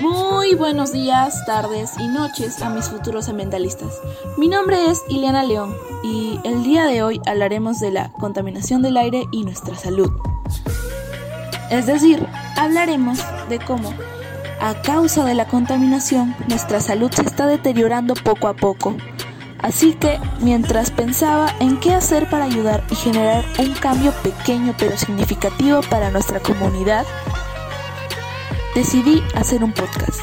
Muy buenos días, tardes y noches a mis futuros ambientalistas. Mi nombre es Ileana León y el día de hoy hablaremos de la contaminación del aire y nuestra salud. Es decir, hablaremos de cómo, a causa de la contaminación, nuestra salud se está deteriorando poco a poco. Así que, mientras pensaba en qué hacer para ayudar y generar un cambio pequeño pero significativo para nuestra comunidad, decidí hacer un podcast.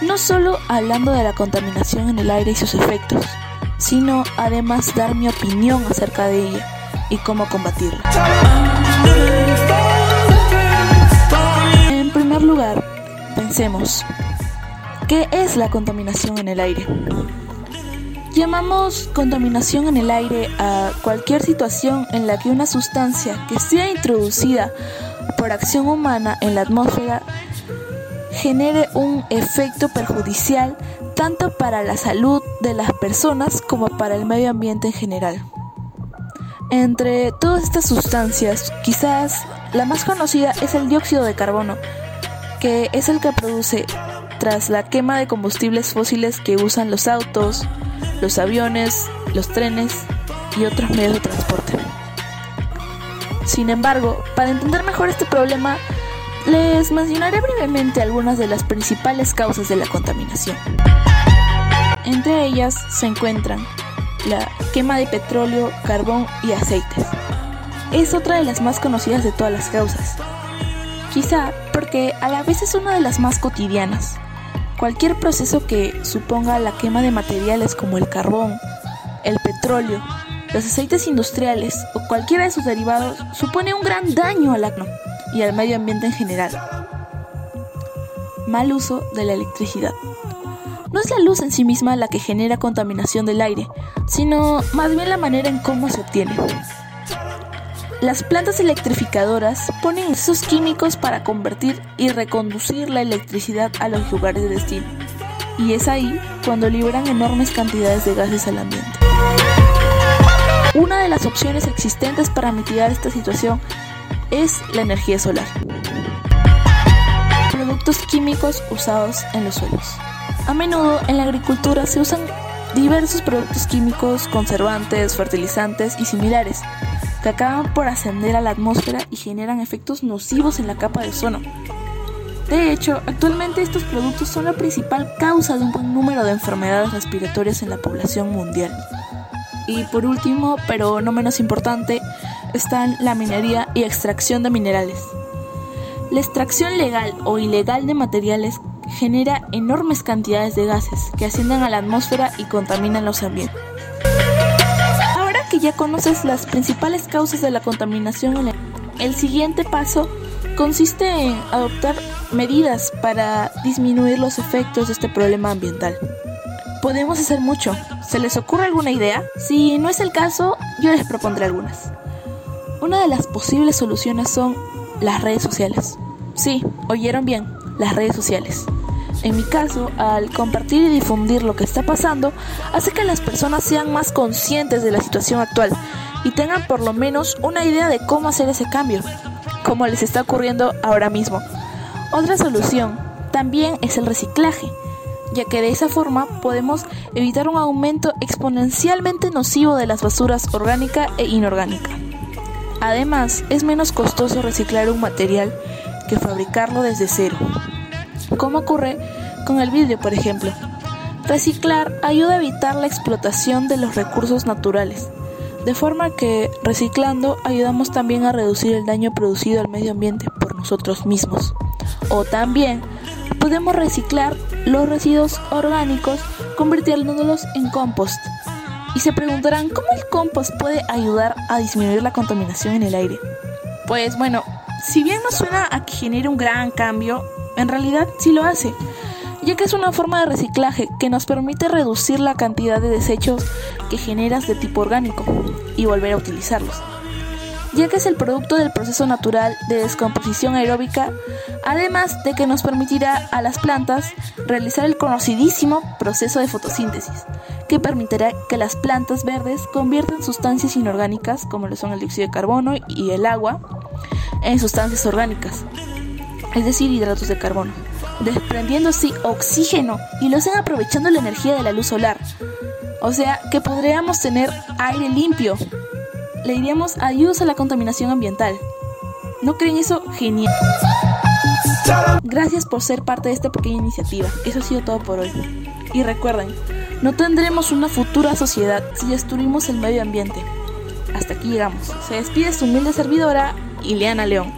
No solo hablando de la contaminación en el aire y sus efectos, sino además dar mi opinión acerca de ella y cómo combatirla. En primer lugar, pensemos, ¿qué es la contaminación en el aire? Llamamos contaminación en el aire a cualquier situación en la que una sustancia que sea introducida por acción humana en la atmósfera genere un efecto perjudicial tanto para la salud de las personas como para el medio ambiente en general. Entre todas estas sustancias, quizás la más conocida es el dióxido de carbono, que es el que produce tras la quema de combustibles fósiles que usan los autos, los aviones, los trenes y otros medios de transporte. Sin embargo, para entender mejor este problema, les mencionaré brevemente algunas de las principales causas de la contaminación. Entre ellas se encuentran la quema de petróleo, carbón y aceites. Es otra de las más conocidas de todas las causas. Quizá porque a la vez es una de las más cotidianas. Cualquier proceso que suponga la quema de materiales como el carbón, el petróleo los aceites industriales cualquiera de sus derivados supone un gran daño al acno y al medio ambiente en general. Mal uso de la electricidad. No es la luz en sí misma la que genera contaminación del aire, sino más bien la manera en cómo se obtiene. Las plantas electrificadoras ponen esos químicos para convertir y reconducir la electricidad a los lugares de destino. Y es ahí cuando liberan enormes cantidades de gases al ambiente. Una de las opciones existentes para mitigar esta situación es la energía solar. Productos químicos usados en los suelos. A menudo en la agricultura se usan diversos productos químicos, conservantes, fertilizantes y similares, que acaban por ascender a la atmósfera y generan efectos nocivos en la capa de ozono. De hecho, actualmente estos productos son la principal causa de un buen número de enfermedades respiratorias en la población mundial. Y por último, pero no menos importante, están la minería y extracción de minerales. La extracción legal o ilegal de materiales genera enormes cantidades de gases que ascienden a la atmósfera y contaminan los ambientes. Ahora que ya conoces las principales causas de la contaminación, el siguiente paso consiste en adoptar medidas para disminuir los efectos de este problema ambiental. Podemos hacer mucho. ¿Se les ocurre alguna idea? Si no es el caso, yo les propondré algunas. Una de las posibles soluciones son las redes sociales. Sí, oyeron bien, las redes sociales. En mi caso, al compartir y difundir lo que está pasando, hace que las personas sean más conscientes de la situación actual y tengan por lo menos una idea de cómo hacer ese cambio, como les está ocurriendo ahora mismo. Otra solución también es el reciclaje ya que de esa forma podemos evitar un aumento exponencialmente nocivo de las basuras orgánica e inorgánica. Además, es menos costoso reciclar un material que fabricarlo desde cero, como ocurre con el vidrio, por ejemplo. Reciclar ayuda a evitar la explotación de los recursos naturales, de forma que reciclando ayudamos también a reducir el daño producido al medio ambiente por nosotros mismos. O también podemos reciclar los residuos orgánicos convirtiéndolos en compost. Y se preguntarán cómo el compost puede ayudar a disminuir la contaminación en el aire. Pues bueno, si bien no suena a que genere un gran cambio, en realidad sí lo hace, ya que es una forma de reciclaje que nos permite reducir la cantidad de desechos que generas de tipo orgánico y volver a utilizarlos ya que es el producto del proceso natural de descomposición aeróbica, además de que nos permitirá a las plantas realizar el conocidísimo proceso de fotosíntesis, que permitirá que las plantas verdes conviertan sustancias inorgánicas, como lo son el dióxido de carbono y el agua, en sustancias orgánicas, es decir, hidratos de carbono, desprendiendo oxígeno y lo hacen aprovechando la energía de la luz solar. O sea que podríamos tener aire limpio. Le diríamos adiós a la contaminación ambiental. ¿No creen eso genial? Gracias por ser parte de esta pequeña iniciativa. Eso ha sido todo por hoy. Y recuerden, no tendremos una futura sociedad si destruimos el medio ambiente. Hasta aquí llegamos. Se despide su humilde servidora, Ileana León.